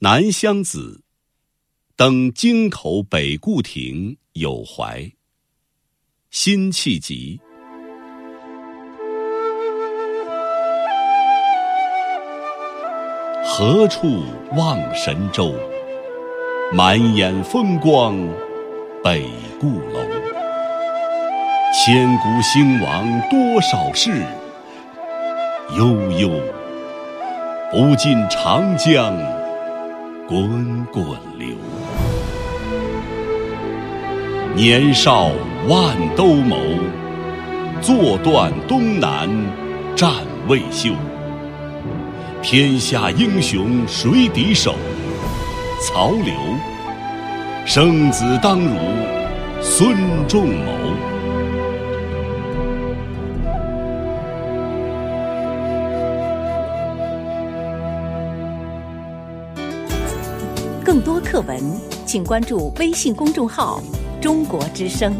南乡子，登京口北固亭有怀。辛弃疾。何处望神州？满眼风光北固楼。千古兴亡多少事，悠悠不尽长江滚滚流。年少万兜鍪，坐断东南战未休。天下英雄谁敌手？曹刘。生子当如孙仲谋。更多课文，请关注微信公众号“中国之声”。